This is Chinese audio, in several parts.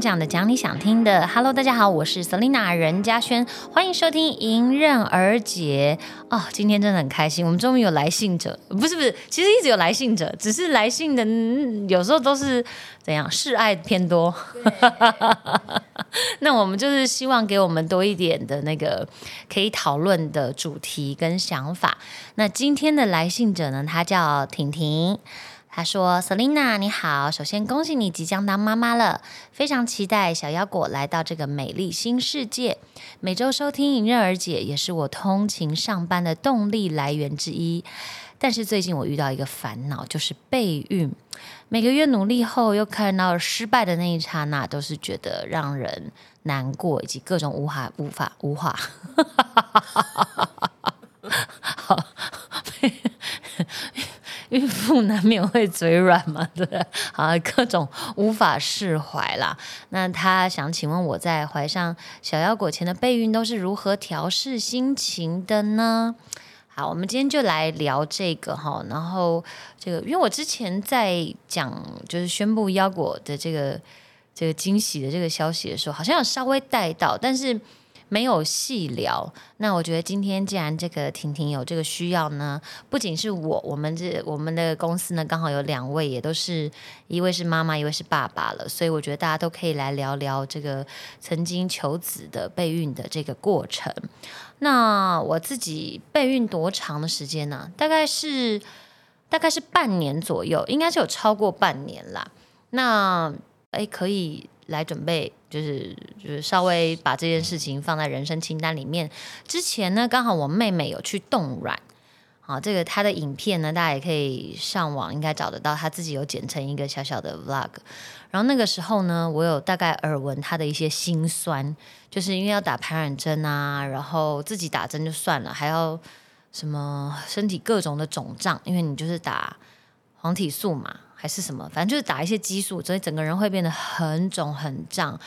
讲的，讲你想听的。Hello，大家好，我是 Selina 任嘉轩，欢迎收听《迎刃而解》哦。今天真的很开心，我们终于有来信者，不是不是，其实一直有来信者，只是来信的有时候都是怎样示爱偏多。那我们就是希望给我们多一点的那个可以讨论的主题跟想法。那今天的来信者呢，他叫婷婷。他说：“Selina，你好，首先恭喜你即将当妈妈了，非常期待小腰果来到这个美丽新世界。每周收听迎刃而解，也是我通勤上班的动力来源之一。但是最近我遇到一个烦恼，就是备孕。每个月努力后，又看到失败的那一刹那，都是觉得让人难过，以及各种无法、无法、无法。好。”孕妇 难免会嘴软嘛，对不对？好，各种无法释怀啦。那他想请问我在怀上小腰果前的备孕都是如何调试心情的呢？好，我们今天就来聊这个哈。然后这个，因为我之前在讲就是宣布腰果的这个这个惊喜的这个消息的时候，好像有稍微带到，但是。没有细聊，那我觉得今天既然这个婷婷有这个需要呢，不仅是我，我们这我们的公司呢刚好有两位，也都是一位是妈妈，一位是爸爸了，所以我觉得大家都可以来聊聊这个曾经求子的备孕的这个过程。那我自己备孕多长的时间呢？大概是大概是半年左右，应该是有超过半年啦。那哎，可以来准备。就是就是稍微把这件事情放在人生清单里面。之前呢，刚好我妹妹有去冻卵，好，这个她的影片呢，大家也可以上网应该找得到，她自己有剪成一个小小的 vlog。然后那个时候呢，我有大概耳闻她的一些心酸，就是因为要打排卵针啊，然后自己打针就算了，还要什么身体各种的肿胀，因为你就是打黄体素嘛。还是什么，反正就是打一些激素，所以整个人会变得很肿很胀，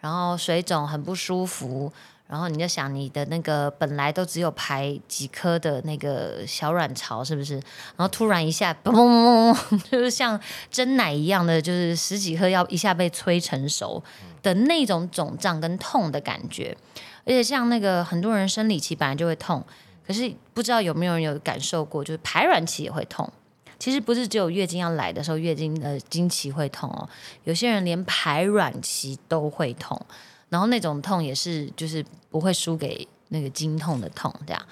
然后水肿很不舒服，然后你就想你的那个本来都只有排几颗的那个小卵巢是不是？然后突然一下嘣嘣嘣，就是像蒸奶一样的，就是十几颗要一下被催成熟的那种肿胀跟痛的感觉，而且像那个很多人生理期本来就会痛，可是不知道有没有人有感受过，就是排卵期也会痛。其实不是只有月经要来的时候，月经呃经期会痛哦。有些人连排卵期都会痛，然后那种痛也是就是不会输给那个经痛的痛这样。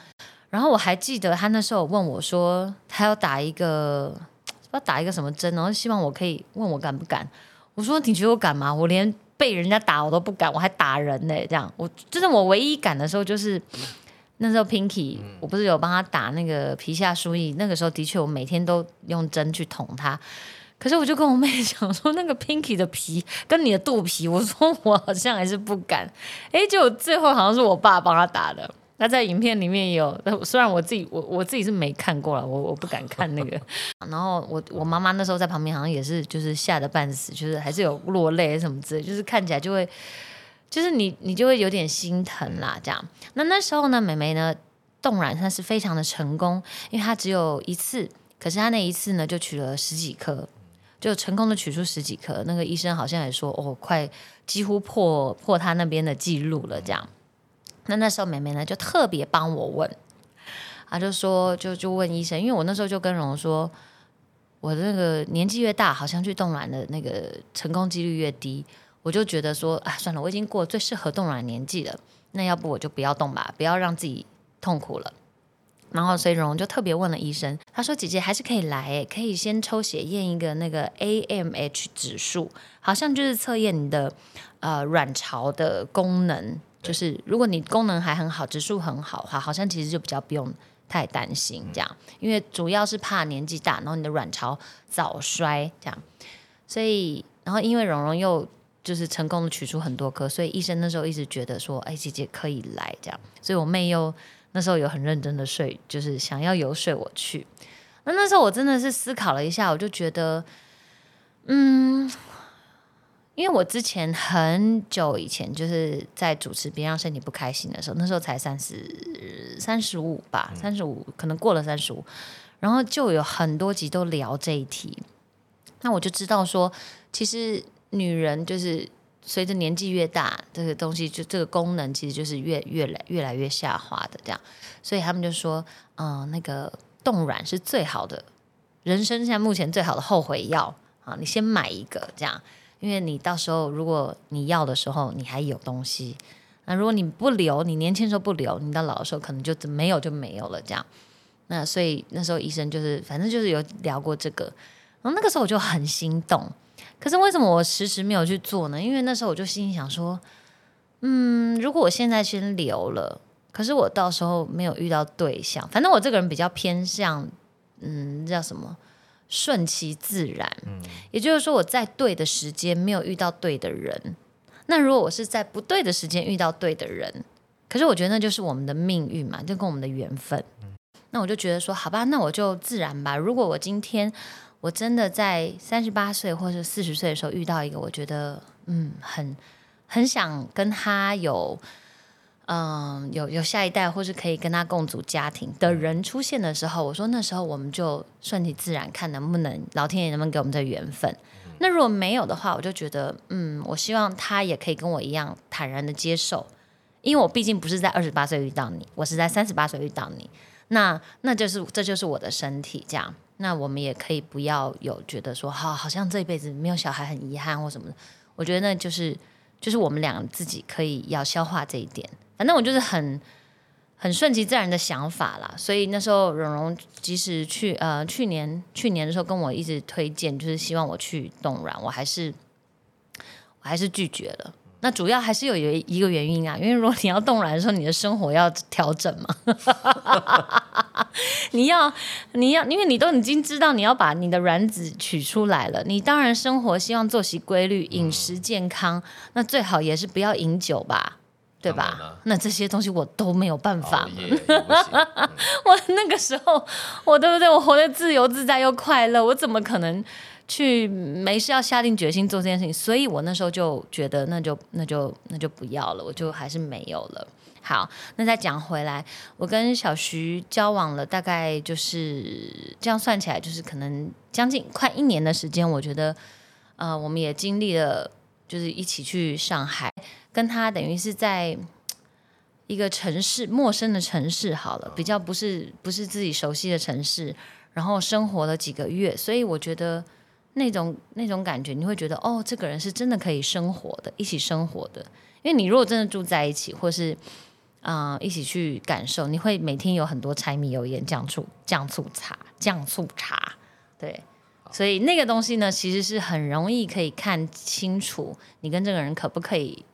然后我还记得他那时候问我说，他要打一个要打一个什么针，然后希望我可以问我敢不敢。我说你觉得我敢吗？我连被人家打我都不敢，我还打人呢。这样我真的我唯一敢的时候就是。那时候 Pinky，我不是有帮他打那个皮下输液，那个时候的确我每天都用针去捅他。可是我就跟我妹讲说，那个 Pinky 的皮跟你的肚皮，我说我好像还是不敢。哎，就最后好像是我爸帮他打的。那在影片里面有，虽然我自己我我自己是没看过了，我我不敢看那个。然后我我妈妈那时候在旁边好像也是就是吓得半死，就是还是有落泪什么之类，就是看起来就会。就是你，你就会有点心疼啦，这样。那那时候呢，美眉呢冻卵，她是非常的成功，因为她只有一次，可是她那一次呢就取了十几颗，就成功的取出十几颗。那个医生好像也说，哦，快几乎破破他那边的记录了，这样。那那时候美眉呢就特别帮我问，她就说，就就问医生，因为我那时候就跟荣说，我的那个年纪越大，好像去冻卵的那个成功几率越低。我就觉得说啊，算了，我已经过最适合冻卵年纪了，那要不我就不要动吧，不要让自己痛苦了。然后，所以蓉就特别问了医生，他说：“姐姐还是可以来，可以先抽血验一个那个 AMH 指数，好像就是测验你的呃卵巢的功能，就是如果你功能还很好，指数很好的话，好像其实就比较不用太担心这样，因为主要是怕年纪大，然后你的卵巢早衰这样。所以，然后因为蓉蓉又。就是成功的取出很多颗，所以医生那时候一直觉得说，哎，姐姐可以来这样，所以我妹又那时候有很认真的睡，就是想要游说我去。那那时候我真的是思考了一下，我就觉得，嗯，因为我之前很久以前就是在主持别让身体不开心的时候，那时候才三十三十五吧，三十五可能过了三十五，然后就有很多集都聊这一题，那我就知道说，其实。女人就是随着年纪越大，这个东西就这个功能其实就是越越来越来越下滑的这样，所以他们就说，嗯，那个冻卵是最好的，人生现在目前最好的后悔药啊，你先买一个这样，因为你到时候如果你要的时候你还有东西，那如果你不留，你年轻时候不留，你到老的时候可能就没有就没有了这样。那所以那时候医生就是反正就是有聊过这个，然后那个时候我就很心动。可是为什么我迟迟没有去做呢？因为那时候我就心里想说，嗯，如果我现在先留了，可是我到时候没有遇到对象，反正我这个人比较偏向，嗯，叫什么顺其自然。嗯，也就是说我在对的时间没有遇到对的人，那如果我是在不对的时间遇到对的人，可是我觉得那就是我们的命运嘛，就跟我们的缘分。那我就觉得说，好吧，那我就自然吧。如果我今天。我真的在三十八岁或者四十岁的时候遇到一个，我觉得嗯，很很想跟他有嗯有有下一代，或是可以跟他共组家庭的人出现的时候，我说那时候我们就顺其自然，看能不能老天爷能不能给我们这缘分。那如果没有的话，我就觉得嗯，我希望他也可以跟我一样坦然的接受，因为我毕竟不是在二十八岁遇到你，我是在三十八岁遇到你，那那就是这就是我的身体这样。那我们也可以不要有觉得说，好，好像这一辈子没有小孩很遗憾或什么的。我觉得那就是，就是我们俩自己可以要消化这一点。反正我就是很很顺其自然的想法啦。所以那时候蓉蓉即使去呃去年去年的时候跟我一直推荐，就是希望我去冻卵，我还是我还是拒绝了。那主要还是有一一个原因啊，因为如果你要动卵的时候，你的生活要调整嘛，你要你要，因为你都已经知道你要把你的卵子取出来了，你当然生活希望作息规律、饮食健康，那最好也是不要饮酒吧，对吧？那这些东西我都没有办法，我那个时候我对不对？我活得自由自在又快乐，我怎么可能？去没事要下定决心做这件事情，所以我那时候就觉得那就那就那就不要了，我就还是没有了。好，那再讲回来，我跟小徐交往了大概就是这样算起来，就是可能将近快一年的时间。我觉得，呃，我们也经历了，就是一起去上海，跟他等于是在一个城市，陌生的城市，好了，比较不是不是自己熟悉的城市，然后生活了几个月，所以我觉得。那种那种感觉，你会觉得哦，这个人是真的可以生活的，一起生活的。因为你如果真的住在一起，或是啊一起去感受，你会每天有很多柴米油盐酱醋酱醋茶酱醋茶，对。所以那个东西呢，其实是很容易可以看清楚你跟这个人可不可以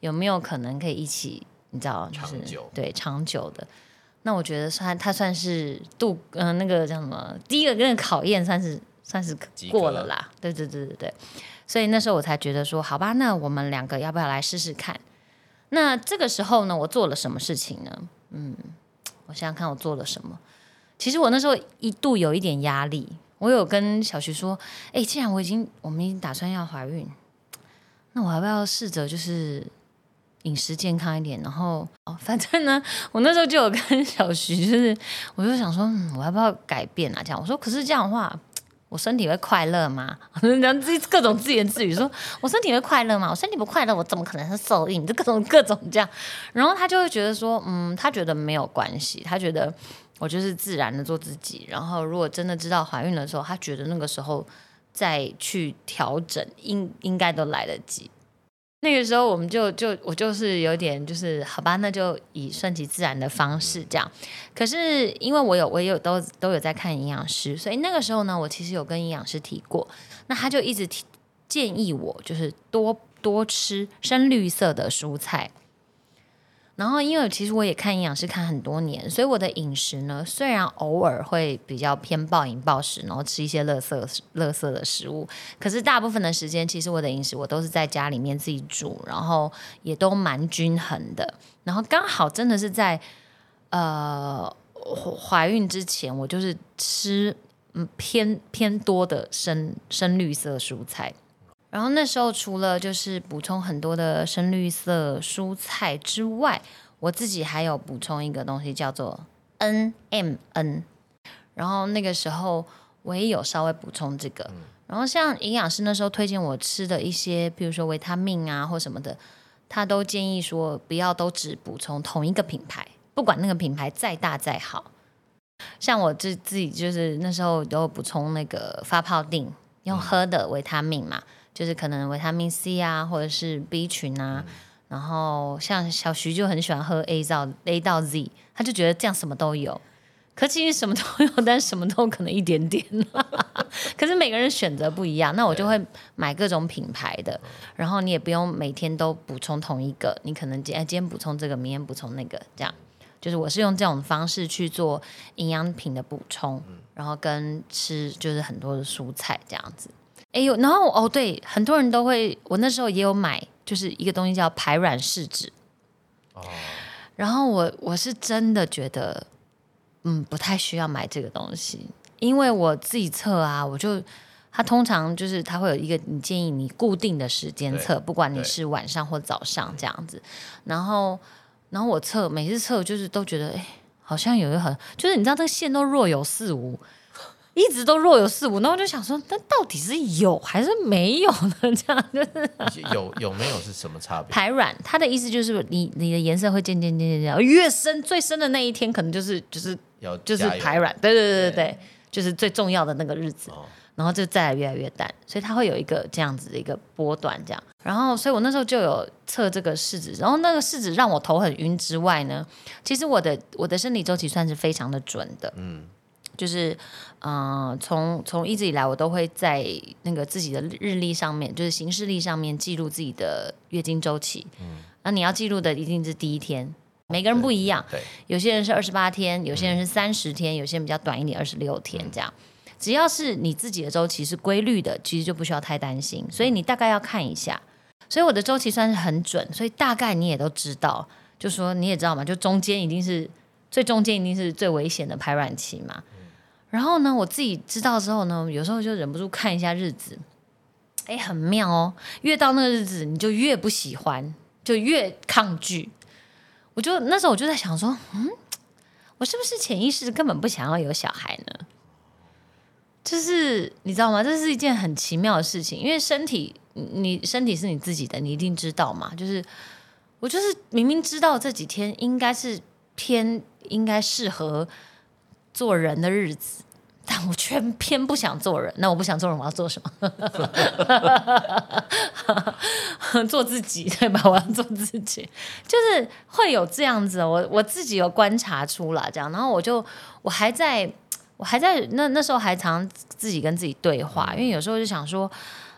有没有可能可以一起，你知道，就是对长久的。那我觉得算他算是度嗯那个叫什么第一个跟考验算是。算是过了啦，对对对对对，所以那时候我才觉得说，好吧，那我们两个要不要来试试看？那这个时候呢，我做了什么事情呢？嗯，我想想看，我做了什么？其实我那时候一度有一点压力，我有跟小徐说，哎，既然我已经我们已经打算要怀孕，那我要不要试着就是饮食健康一点？然后哦，反正呢，我那时候就有跟小徐，就是我就想说，嗯，我要不要改变啊？这样我说，可是这样的话。我身体会快乐吗？然后自己各种自言自语说：“我身体会快乐吗？我身体不快乐，我怎么可能是受孕？就各种 各种这样。”然后他就会觉得说：“嗯，他觉得没有关系，他觉得我就是自然的做自己。然后如果真的知道怀孕的时候，他觉得那个时候再去调整，应应该都来得及。”那个时候我们就就我就是有点就是好吧，那就以顺其自然的方式这样。可是因为我有我也有都都有在看营养师，所以那个时候呢，我其实有跟营养师提过，那他就一直提建议我就是多多吃深绿色的蔬菜。然后，因为其实我也看营养师看很多年，所以我的饮食呢，虽然偶尔会比较偏暴饮暴食，然后吃一些垃圾垃圾的食物，可是大部分的时间，其实我的饮食我都是在家里面自己煮，然后也都蛮均衡的。然后刚好真的是在呃怀孕之前，我就是吃嗯偏偏多的深深绿色蔬菜。然后那时候除了就是补充很多的深绿色蔬菜之外，我自己还有补充一个东西叫做 N M N。然后那个时候我也有稍微补充这个。然后像营养师那时候推荐我吃的一些，比如说维他命啊或什么的，他都建议说不要都只补充同一个品牌，不管那个品牌再大再好。像我自自己就是那时候都补充那个发泡锭，用喝的维他命嘛，就是可能维他命 C 啊，或者是 B 群啊。然后像小徐就很喜欢喝 A 到 A 到 Z，他就觉得这样什么都有。可其实什么都有，但什么都可能一点点。可是每个人选择不一样，那我就会买各种品牌的，然后你也不用每天都补充同一个，你可能今今天补充这个，明天补充那个，这样。就是我是用这种方式去做营养品的补充，然后跟吃就是很多的蔬菜这样子。哎呦，然后哦对，很多人都会，我那时候也有买，就是一个东西叫排卵试纸。哦。然后我我是真的觉得，嗯，不太需要买这个东西，因为我自己测啊，我就它通常就是它会有一个你建议你固定的时间测，不管你是晚上或早上这样子，然后。然后我测，每次测就是都觉得，哎，好像有一个很，就是你知道这个线都若有似无，一直都若有似无。那我就想说，那到底是有还是没有呢？这样就是有有没有是什么差别？排卵，它的意思就是你你的颜色会渐渐渐渐渐越深，最深的那一天可能就是就是要就是排卵，对对对对对，就是最重要的那个日子。然后就再来越来越淡，所以它会有一个这样子的一个波段，这样。然后，所以我那时候就有测这个试纸，然后那个试纸让我头很晕之外呢，其实我的我的生理周期算是非常的准的，嗯，就是嗯，从从一直以来我都会在那个自己的日历上面，就是行事历上面记录自己的月经周期，嗯，那你要记录的一定是第一天，每个人不一样，对，有些人是二十八天，有些人是三十天，有些人比较短一点，二十六天这样。只要是你自己的周期是规律的，其实就不需要太担心。所以你大概要看一下。所以我的周期算是很准，所以大概你也都知道。就说你也知道嘛，就中间一定是最中间一定是最危险的排卵期嘛。然后呢，我自己知道之后呢，有时候就忍不住看一下日子。哎，很妙哦！越到那个日子，你就越不喜欢，就越抗拒。我就那时候我就在想说，嗯，我是不是潜意识根本不想要有小孩呢？就是你知道吗？这是一件很奇妙的事情，因为身体，你身体是你自己的，你一定知道嘛。就是我就是明明知道这几天应该是偏应该适合做人的日子，但我却偏不想做人。那我不想做人，我要做什么？做自己对吧？我要做自己，就是会有这样子。我我自己有观察出来这样，然后我就我还在。我还在那那时候还常自己跟自己对话，因为有时候就想说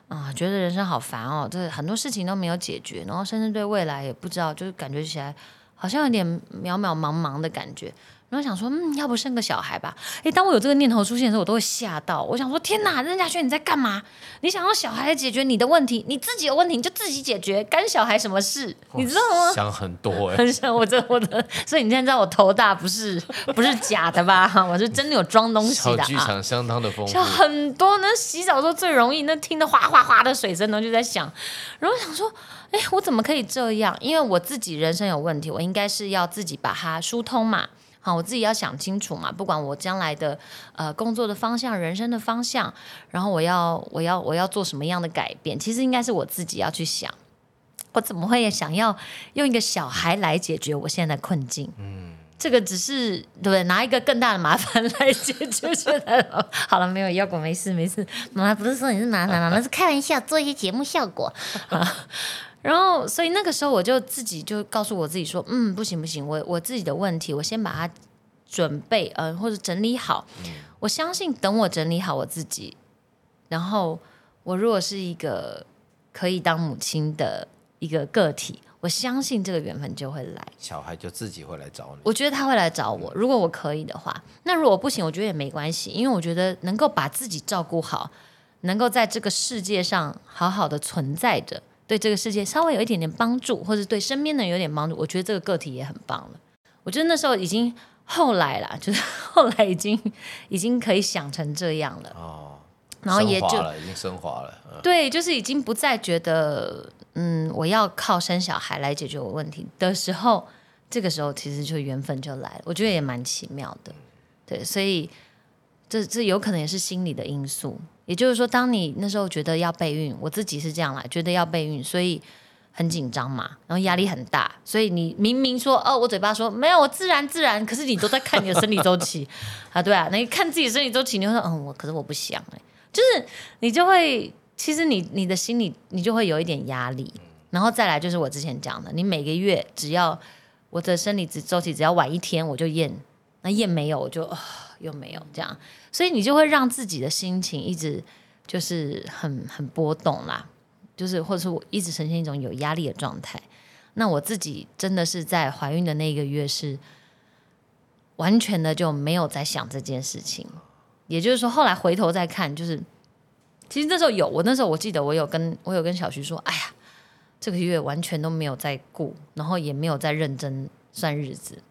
啊，觉得人生好烦哦，这很多事情都没有解决，然后甚至对未来也不知道，就是感觉起来好像有点渺渺茫茫的感觉。然后想说，嗯，要不生个小孩吧？诶，当我有这个念头出现的时候，我都会吓到。我想说，天哪，任家轩你在干嘛？你想要小孩来解决你的问题，你自己有问题你就自己解决，干小孩什么事？你知道吗？想很多哎，很想我这我的，所以你现在知道我头大不是不是假的吧？我是真的有装东西的。小剧场相当的丰富，很多。那洗澡时候最容易，那听的哗哗哗的水声呢，就在想，然后想说，哎，我怎么可以这样？因为我自己人生有问题，我应该是要自己把它疏通嘛。好，我自己要想清楚嘛。不管我将来的呃工作的方向、人生的方向，然后我要我要我要做什么样的改变，其实应该是我自己要去想。我怎么会想要用一个小孩来解决我现在的困境？嗯，这个只是对不对？拿一个更大的麻烦来解决现在 好了，没有要果，没事没事。妈妈不是说你是拿拿拿，那是开玩笑，做一些节目效果。然后，所以那个时候我就自己就告诉我自己说，嗯，不行不行，我我自己的问题，我先把它准备，呃，或者整理好。我相信等我整理好我自己，然后我如果是一个可以当母亲的一个个体，我相信这个缘分就会来，小孩就自己会来找你。我觉得他会来找我，如果我可以的话。那如果不行，我觉得也没关系，因为我觉得能够把自己照顾好，能够在这个世界上好好的存在着。对这个世界稍微有一点点帮助，或者对身边的人有点帮助，我觉得这个个体也很棒了。我觉得那时候已经后来啦，就是 后来已经已经可以想成这样了哦，然后也就已经升华了。对，就是已经不再觉得嗯，我要靠生小孩来解决我问题的时候，这个时候其实就缘分就来了。我觉得也蛮奇妙的。对，所以这这有可能也是心理的因素。也就是说，当你那时候觉得要备孕，我自己是这样啦，觉得要备孕，所以很紧张嘛，然后压力很大，所以你明明说哦，我嘴巴说没有，我自然自然，可是你都在看你的生理周期啊，对啊，你看自己生理周期，你会说嗯，我可是我不想哎，就是你就会，其实你你的心里你就会有一点压力，然后再来就是我之前讲的，你每个月只要我的生理周期只要晚一天我就验，那验没有我就又没有这样。所以你就会让自己的心情一直就是很很波动啦，就是或者是我一直呈现一种有压力的状态。那我自己真的是在怀孕的那个月是完全的就没有在想这件事情，也就是说后来回头再看，就是其实那时候有我那时候我记得我有跟我有跟小徐说，哎呀，这个月完全都没有在顾，然后也没有在认真算日子，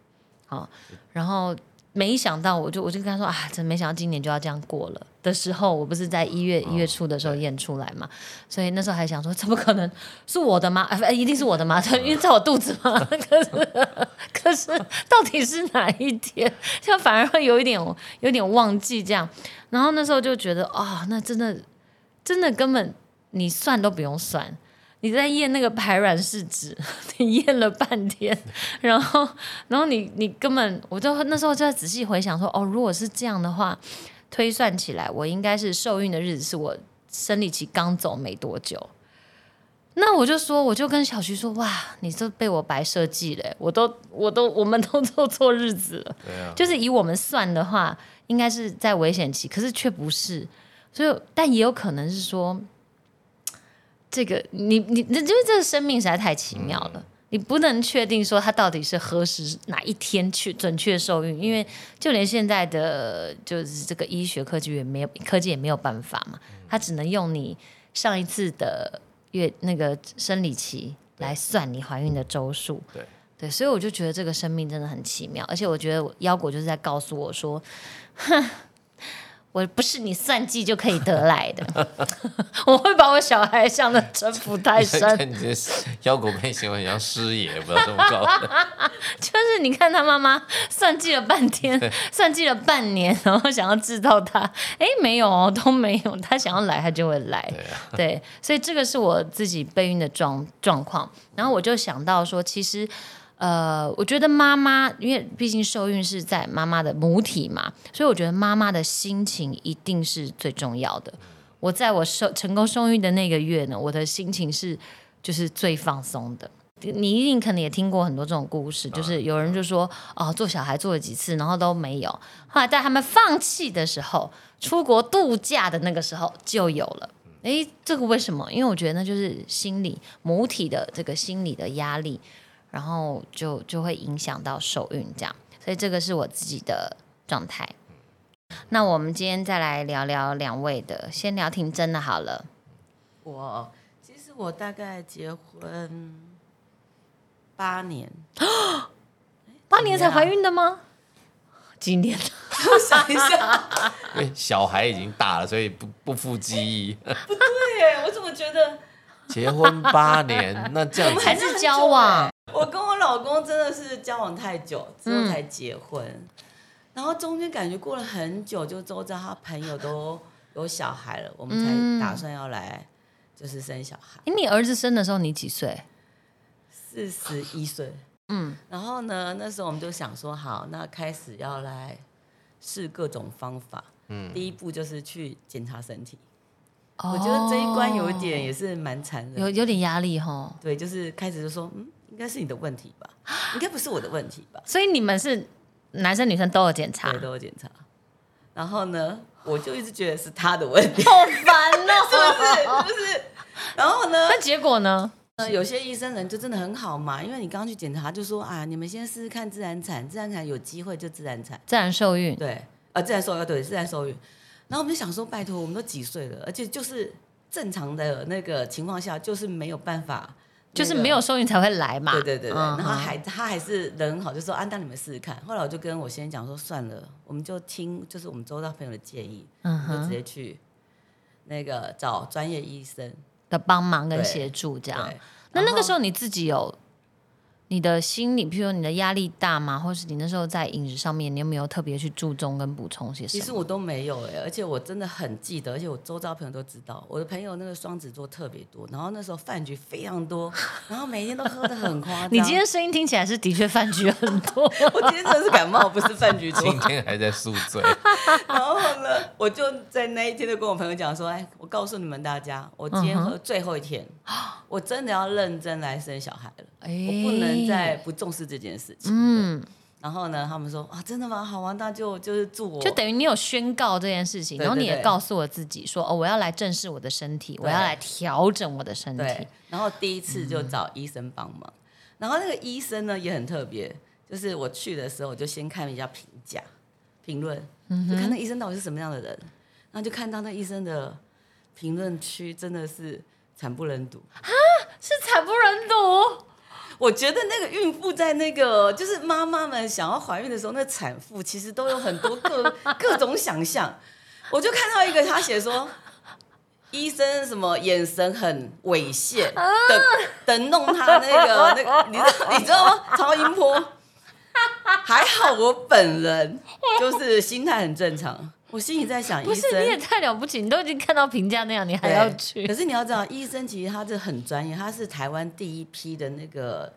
好，然后。没想到，我就我就跟他说啊，真没想到今年就要这样过了的时候，我不是在一月一月初的时候验出来嘛，所以那时候还想说，怎么可能是我的吗？哎，一定是我的吗？因为在我肚子嘛。可是可是到底是哪一天？就反而会有一点有点忘记这样。然后那时候就觉得啊，那真的真的根本你算都不用算。你在验那个排卵试纸，你验了半天，然后，然后你你根本，我就那时候就在仔细回想说，哦，如果是这样的话，推算起来，我应该是受孕的日子是我生理期刚走没多久。那我就说，我就跟小徐说，哇，你这被我白设计了，我都我都我们都做错日子了。啊，就是以我们算的话，应该是在危险期，可是却不是，所以但也有可能是说。这个你你因为这个生命实在太奇妙了，你不能确定说他到底是何时哪一天去准确受孕，因为就连现在的就是这个医学科技也没有科技也没有办法嘛，他只能用你上一次的月那个生理期来算你怀孕的周数。对对，所以我就觉得这个生命真的很奇妙，而且我觉得腰果就是在告诉我说，哼。我不是你算计就可以得来的，我会把我小孩想的城府太深。你这腰果被形容很像师爷，不知道怎么搞。就是你看他妈妈算计了半天，算计了半年，然后想要制造他，哎，没有哦，都没有。他想要来，他就会来。对，所以这个是我自己备孕的状状况。然后我就想到说，其实。呃，我觉得妈妈，因为毕竟受孕是在妈妈的母体嘛，所以我觉得妈妈的心情一定是最重要的。我在我受成功受孕的那个月呢，我的心情是就是最放松的。你一定可能也听过很多这种故事，就是有人就说哦，做小孩做了几次，然后都没有，后来在他们放弃的时候，出国度假的那个时候就有了。诶，这个为什么？因为我觉得那就是心理母体的这个心理的压力。然后就就会影响到受孕，这样，所以这个是我自己的状态。那我们今天再来聊聊两位的，先聊挺真的好了。我其实我大概结婚八年，八年才怀孕的吗？几年？我想一下，因为小孩已经大了，所以不不复记忆。不对耶，我怎么觉得结婚八年？那这样还是交往？我跟我老公真的是交往太久之后才结婚，然后中间感觉过了很久，就周遭他朋友都有小孩了，我们才打算要来就是生小孩。你儿子生的时候你几岁？四十一岁。嗯，然后呢，那时候我们就想说，好，那开始要来试各种方法。嗯，第一步就是去检查身体。我觉得这一关有一点也是蛮残忍，有有点压力哈。对，就是开始就说，嗯。应该是你的问题吧，应该不是我的问题吧。所以你们是男生女生都有检查，对，都有检查。然后呢，我就一直觉得是他的问题，好烦哦，是不是？不是。然后呢？那结果呢？呃，有些医生人就真的很好嘛，因为你刚刚去检查，就说啊，你们先试试看自然产，自然产有机会就自然产，自然受孕。对，呃，自然受孕，对，自然受孕。然后我们就想说，拜托，我们都几岁了，而且就是正常的那个情况下，就是没有办法。就是没有收银才会来嘛。对对对对，然后还他还是人很好，就说啊，那你们试试看。后来我就跟我先生讲说，算了，我们就听就是我们周遭朋友的建议，就直接去那个找专业医生的帮忙跟协助这样。那那个时候你自己有你的心理，譬如说你的压力大吗？或是你那时候在饮食上面，你有没有特别去注重跟补充些什么？其实我都没有哎，而且我真的很记得，而且我周遭朋友都知道，我的朋友那个双子座特别多，然后那时候饭局非常多，然后每天都喝的很夸张。你今天声音听起来是的确饭局很多，我今天真的是感冒，不是饭局多。今天还在宿醉，然后呢，我就在那一天就跟我朋友讲说，哎，我告诉你们大家，我今天喝最后一天，我真的要认真来生小孩了，我不能再不重视这件事情。嗯。然后呢，他们说啊，真的吗？好啊，那就就是祝我，就等于你有宣告这件事情，然后你也告诉我自己说，哦，我要来正视我的身体，我要来调整我的身体。然后第一次就找医生帮忙，然后那个医生呢也很特别，就是我去的时候，我就先看一下评价、评论，就看那医生到底是什么样的人，然后就看到那医生的评论区真的是惨不忍睹啊，是惨不忍睹。我觉得那个孕妇在那个就是妈妈们想要怀孕的时候，那产妇其实都有很多各 各种想象。我就看到一个他写说，医生什么眼神很猥亵等等弄他那个那个，你知道你知道吗？超音波。还好我本人就是心态很正常。我心里在想，不是你也太了不起，你都已经看到评价那样，你还要去？可是你要知道，医生其实他是很专业，他是台湾第一批的那个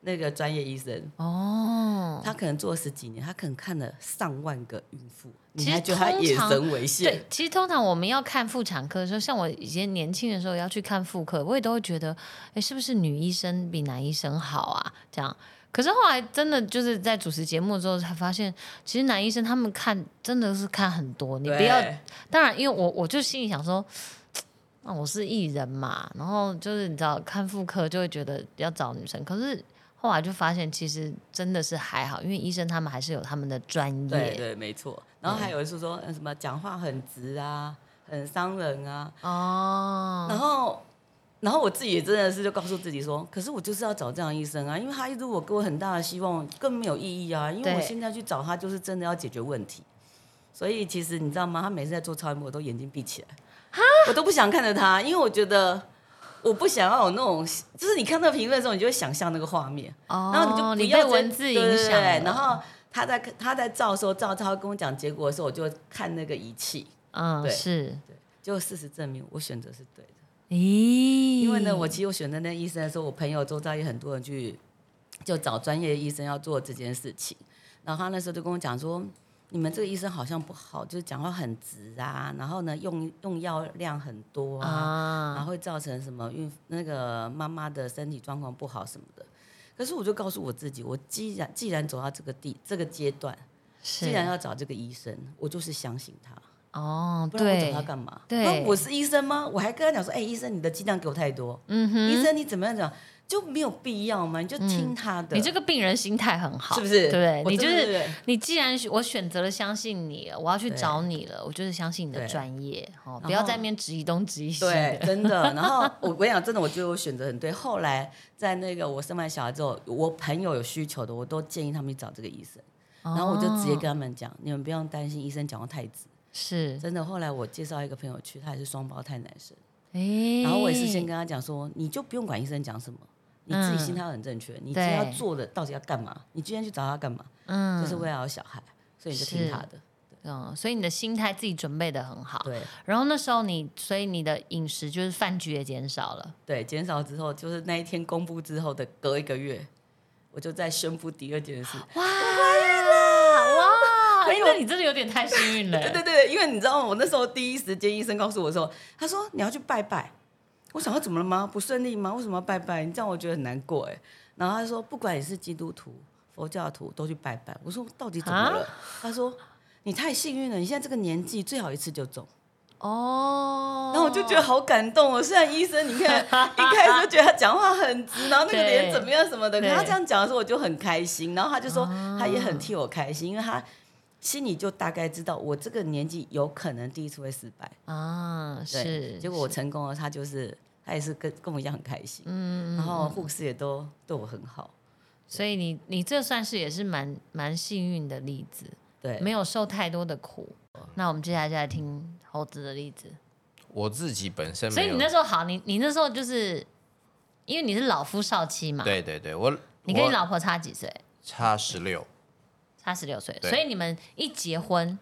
那个专业医生哦。他可能做了十几年，他可能看了上万个孕妇，你还觉得他眼神猥亵？对，其实通常我们要看妇产科的时候，像我以前年轻的时候要去看妇科，我也都会觉得，哎，是不是女医生比男医生好啊？这样。可是后来真的就是在主持节目之后才发现，其实男医生他们看真的是看很多。你不要，当然，因为我我就心里想说，那我是艺人嘛，然后就是你知道看妇科就会觉得要找女生。可是后来就发现，其实真的是还好，因为医生他们还是有他们的专业。对对，没错。然后还有是说什么讲话很直啊，很伤人啊。哦。然后。然后我自己也真的是就告诉自己说，可是我就是要找这样医生啊，因为他如果给我很大的希望，更没有意义啊。因为我现在去找他，就是真的要解决问题。所以其实你知道吗？他每次在做超音波，我都眼睛闭起来，我都不想看着他，因为我觉得我不想要有那种，就是你看那个评论的时候，你就会想象那个画面，哦然后你就不要文字影响。然后他在他在照的时候，照他跟我讲结果的时候，我就看那个仪器。嗯，对是，对，就事实证明我选择是对的。咦，因为呢，我其实我选的那医生的时候，我朋友周遭也很多人去就找专业医生要做这件事情。然后他那时候就跟我讲说，你们这个医生好像不好，就是讲话很直啊，然后呢用用药量很多啊，然后会造成什么孕那个妈妈的身体状况不好什么的。可是我就告诉我自己，我既然既然走到这个地这个阶段，既然要找这个医生，我就是相信他。哦，不然我找他干嘛？对，我是医生吗？我还跟他讲说，哎，医生，你的剂量给我太多。嗯哼，医生你怎么样讲就没有必要吗？你就听他的。你这个病人心态很好，是不是？对，你就是你。既然我选择了相信你，我要去找你了，我就是相信你的专业。哦，不要在那边质疑东质疑西。对，真的。然后我我跟你讲，真的，我觉得我选择很对。后来在那个我生完小孩之后，我朋友有需求的，我都建议他们去找这个医生。然后我就直接跟他们讲，你们不用担心，医生讲的太直。是真的。后来我介绍一个朋友去，他也是双胞胎男生。哎，然后我也是先跟他讲说，你就不用管医生讲什么，你自己心态很正确。你今天要做的到底要干嘛？你今天去找他干嘛？嗯，就是为了有小孩，所以你就听他的。嗯，所以你的心态自己准备的很好。对。然后那时候你，所以你的饮食就是饭局也减少了。对，减少之后，就是那一天公布之后的隔一个月，我就在宣布第二件事。哇！哎，那你真的有点太幸运了。对对对，因为你知道吗？我那时候第一时间医生告诉我的时候，他说你要去拜拜。我想说怎么了吗？不顺利吗？为什么要拜拜？你这样我觉得很难过哎。然后他说不管你是基督徒、佛教徒都去拜拜。我说到底怎么了？他说你太幸运了，你现在这个年纪最好一次就中。哦。然后我就觉得好感动哦。虽然医生你看 一开始就觉得他讲话很直，然后那个脸怎么样什么的，可他这样讲的时候我就很开心。然后他就说他也很替我开心，因为他。心里就大概知道，我这个年纪有可能第一次会失败。啊，是。结果我成功了，他就是他也是跟跟我一样很开心，嗯，然后护士也都对我很好，所以你你这算是也是蛮蛮幸运的例子，对，没有受太多的苦。那我们接下来就来听猴子的例子。我自己本身，所以你那时候好，你你那时候就是因为你是老夫少妻嘛，对对对，我你跟你老婆差几岁？差十六，差十六岁，对所以你们一结婚，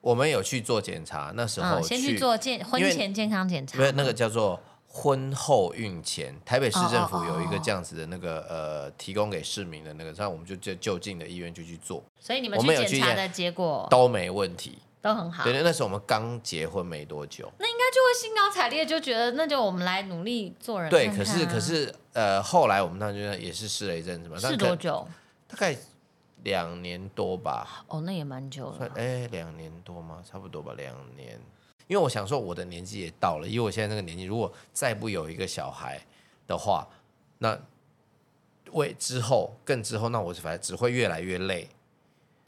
我们有去做检查，那时候嗯，先去做健婚因为前健康检查因，为那个叫做婚后孕前，台北市政府有一个这样子的那个呃，提供给市民的那个，那我们就就就近的医院就去做，所以你们我去们有去验检查的结果都没问题。都很好。对对，那时候我们刚结婚没多久。那应该就会兴高采烈，就觉得那就我们来努力做人对，看可是可是呃，后来我们那就也是试了一阵子嘛，是多久？大概两年多吧，哦，那也蛮久了。算哎两年多吗？差不多吧，两年。因为我想说我的年纪也到了，因为我现在这个年纪，如果再不有一个小孩的话，那为之后更之后，那我反正只会越来越累。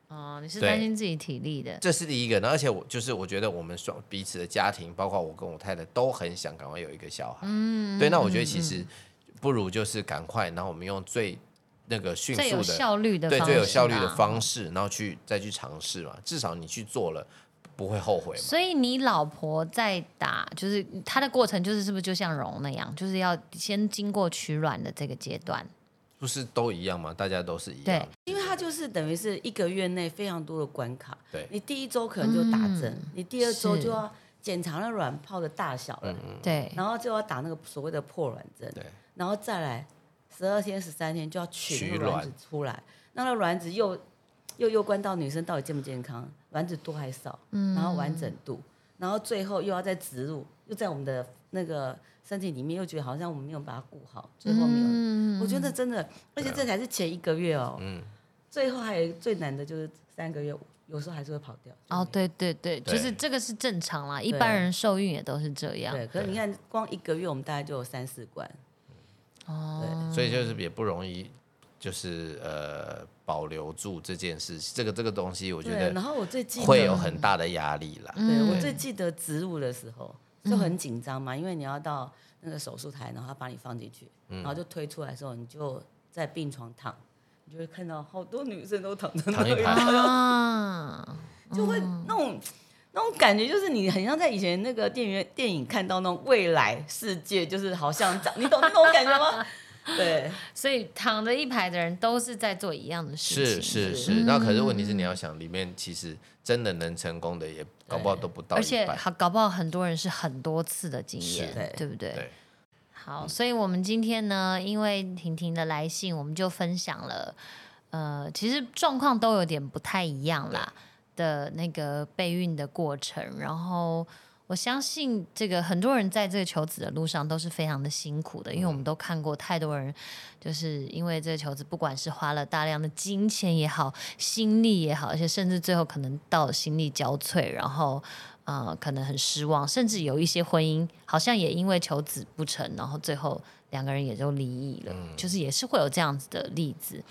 哦，你是对担心自己体力的。这是第一个，那而且我就是我觉得我们双彼此的家庭，包括我跟我太太都很想赶快有一个小孩。嗯，对，那我觉得其实不如就是赶快，然后我们用最那个迅最有速的效率的对方最有效率的方式，然后去再去尝试嘛，至少你去做了不会后悔嘛。所以你老婆在打，就是她的过程，就是是不是就像荣那样，就是要先经过取卵的这个阶段？不是都一样吗？大家都是一样对。因为它就是等于是一个月内非常多的关卡。对你第一周可能就打针，嗯你第二周就要检查那卵泡的大小了，对，然后就要打那个所谓的破卵针，对然后再来十二天、十三天就要取取那个卵。卵子出来，那那卵子又又又关到女生到底健不健康，卵子多还少，然后完整度，然后最后又要再植入，又在我们的那个身体里面，又觉得好像我们没有把它顾好，最后没有。嗯。我觉得真的，而且这才是前一个月哦，嗯。最后还有最难的就是三个月，有时候还是会跑掉。哦，对对对，对就是这个是正常啦，一般人受孕也都是这样。对，可是你看，光一个月我们大概就有三四关，哦，所以就是也不容易，就是呃保留住这件事情，这个这个东西，我觉。得然后我最记得会有很大的压力啦。对嗯我最记得植入的时候就很紧张嘛，因为你要到那个手术台，然后他把你放进去，嗯然后就推出来的时候，你就在病床躺，你就会看到好多女生都躺在那里，啊，就会那种。那种感觉就是你很像在以前那个电影电影看到那种未来世界，就是好像长，你懂那种感觉吗？对，所以躺着一排的人都是在做一样的事情，是是是，那可是问题是你要想，里面其实真的能成功的也搞不好都不到而。且好搞不好很多人是很多次的经验，对。对不对？对。好，所以我们今天呢，因为婷婷的来信，我们就分享了，呃，其实状况都有点不太一样啦的那个备孕的过程，然后。我相信这个很多人在这个求子的路上都是非常的辛苦的，因为我们都看过太多人，就是因为这个求子，不管是花了大量的金钱也好，心力也好，而且甚至最后可能到心力交瘁，然后呃可能很失望，甚至有一些婚姻好像也因为求子不成，然后最后两个人也就离异了，就是也是会有这样子的例子。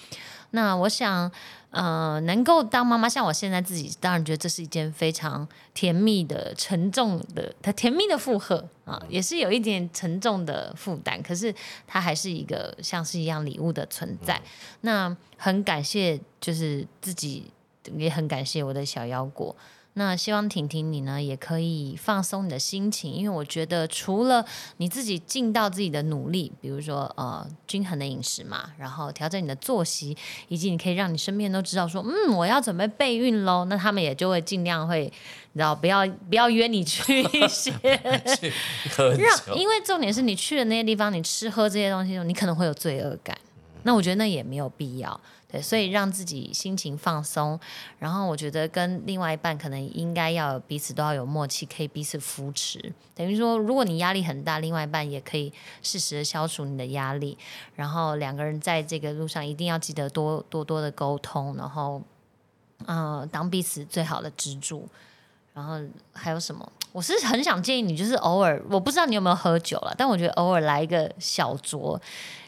那我想，呃，能够当妈妈，像我现在自己，当然觉得这是一件非常甜蜜的、沉重的、它甜蜜的负荷啊，也是有一点沉重的负担，可是它还是一个像是一样礼物的存在。那很感谢，就是自己也很感谢我的小腰果。那希望婷婷你呢也可以放松你的心情，因为我觉得除了你自己尽到自己的努力，比如说呃均衡的饮食嘛，然后调整你的作息，以及你可以让你身边都知道说，嗯，我要准备备孕喽，那他们也就会尽量会，你知道不要不要约你去一些 让，因为重点是你去的那些地方，你吃喝这些东西你可能会有罪恶感。那我觉得那也没有必要，对，所以让自己心情放松，然后我觉得跟另外一半可能应该要彼此都要有默契，可以彼此扶持。等于说，如果你压力很大，另外一半也可以适时的消除你的压力，然后两个人在这个路上一定要记得多多多的沟通，然后呃，当彼此最好的支柱。然后还有什么？我是很想建议你，就是偶尔，我不知道你有没有喝酒了，但我觉得偶尔来一个小酌，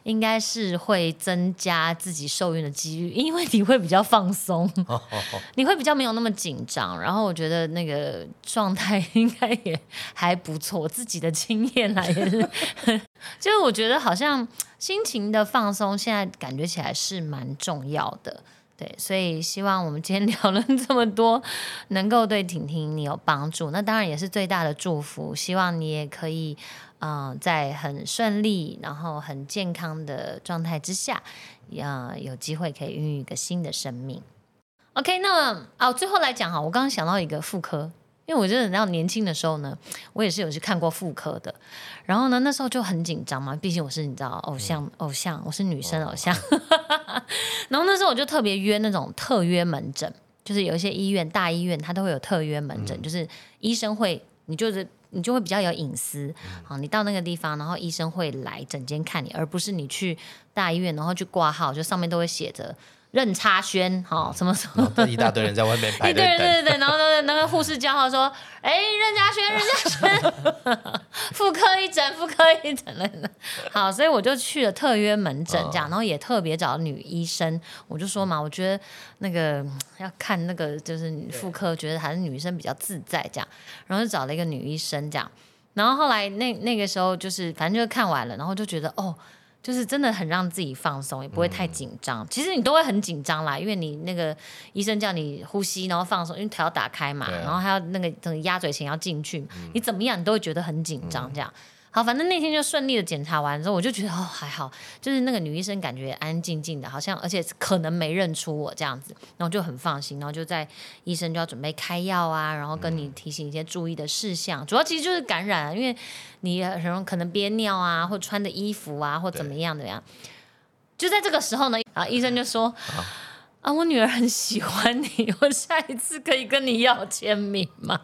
应该是会增加自己受孕的几率，因为你会比较放松，你会比较没有那么紧张。然后我觉得那个状态 应该也还不错，我自己的经验来也是，就是我觉得好像心情的放松，现在感觉起来是蛮重要的。对，所以希望我们今天 聊了这么多，能够对婷婷你有帮助。那当然也是最大的祝福，希望你也可以嗯，在很顺利，然后很健康的状态之下，啊，有机会可以孕育一个新的生命。OK，那啊，最后来讲哈，我刚刚想到一个妇科，因为我觉得到年轻的时候呢，我也是有去看过妇科的，然后呢，那时候就很紧张嘛，毕竟我是你知道偶像，偶像，我是女生偶像，然后那时候我就特别约那种特约门诊，就是有一些医院大医院，它都会有特约门诊，就是医生会，你就是你就会比较有隐私，好，你到那个地方，然后医生会来诊间看你，而不是你去大医院，然后去挂号，就上面都会写着。任插轩，哈，什么什么，一大堆人在外面排 队对对对对，然后那个那个护士叫号说：“哎，任嘉轩，任嘉轩，妇科一诊，妇科一诊了。”好，所以我就去了特约门诊，这样，然后也特别找女医生。我就说嘛，我觉得那个要看那个就是妇科，觉得还是女生比较自在，这样，然后就找了一个女医生，这样。然后后来那那个时候就是反正就看完了，然后就觉得哦。就是真的很让自己放松，也不会太紧张。其实你都会很紧张啦，因为你那个医生叫你呼吸，然后放松，因为腿要打开嘛，然后还要那个等鸭嘴钳要进去，你怎么样你都会觉得很紧张这样。好，反正那天就顺利的检查完之后，我就觉得哦还好，就是那个女医生感觉安安静静的，好像而且可能没认出我这样子，然后就很放心，然后就在医生就要准备开药啊，然后跟你提醒一些注意的事项，主要其实就是感染，因为你很容易可能憋尿啊，或穿的衣服啊，或怎么样的呀。就在这个时候呢，啊，医生就说啊，我女儿很喜欢你，我下一次可以跟你要签名吗？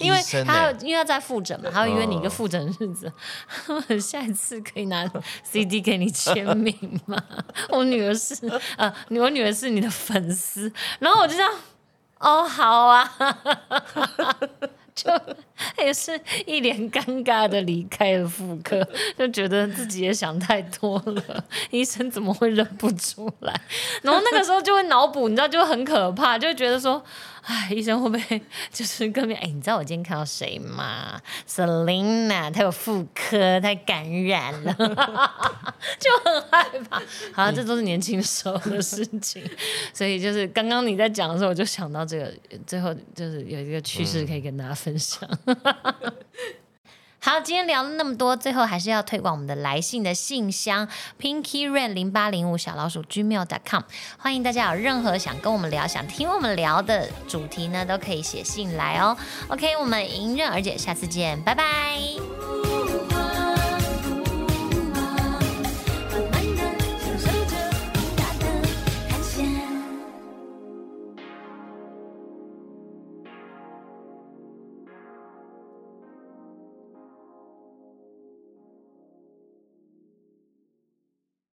因为他因为他在复诊嘛，他会约你一个复诊日子。下一次可以拿 CD 给你签名吗？我女儿是呃，我女儿是你的粉丝。然后我就这样，哦，好啊，就也是一脸尴尬的离开了妇科，就觉得自己也想太多了。医生怎么会认不出来？然后那个时候就会脑补，你知道，就很可怕，就觉得说。哎，医生会不会 就是跟别哎，你知道我今天看到谁吗？Selina，她有妇科，她感染了，就很害怕。好像这都是年轻时候的事情，所以就是刚刚你在讲的时候，我就想到这个，最后就是有一个趣事可以跟大家分享。好，今天聊了那么多，最后还是要推广我们的来信的信箱，PINKY RAN 零八零五小老鼠 gmail.com。欢迎大家有任何想跟我们聊、想听我们聊的主题呢，都可以写信来哦。OK，我们迎刃而解，下次见，拜拜。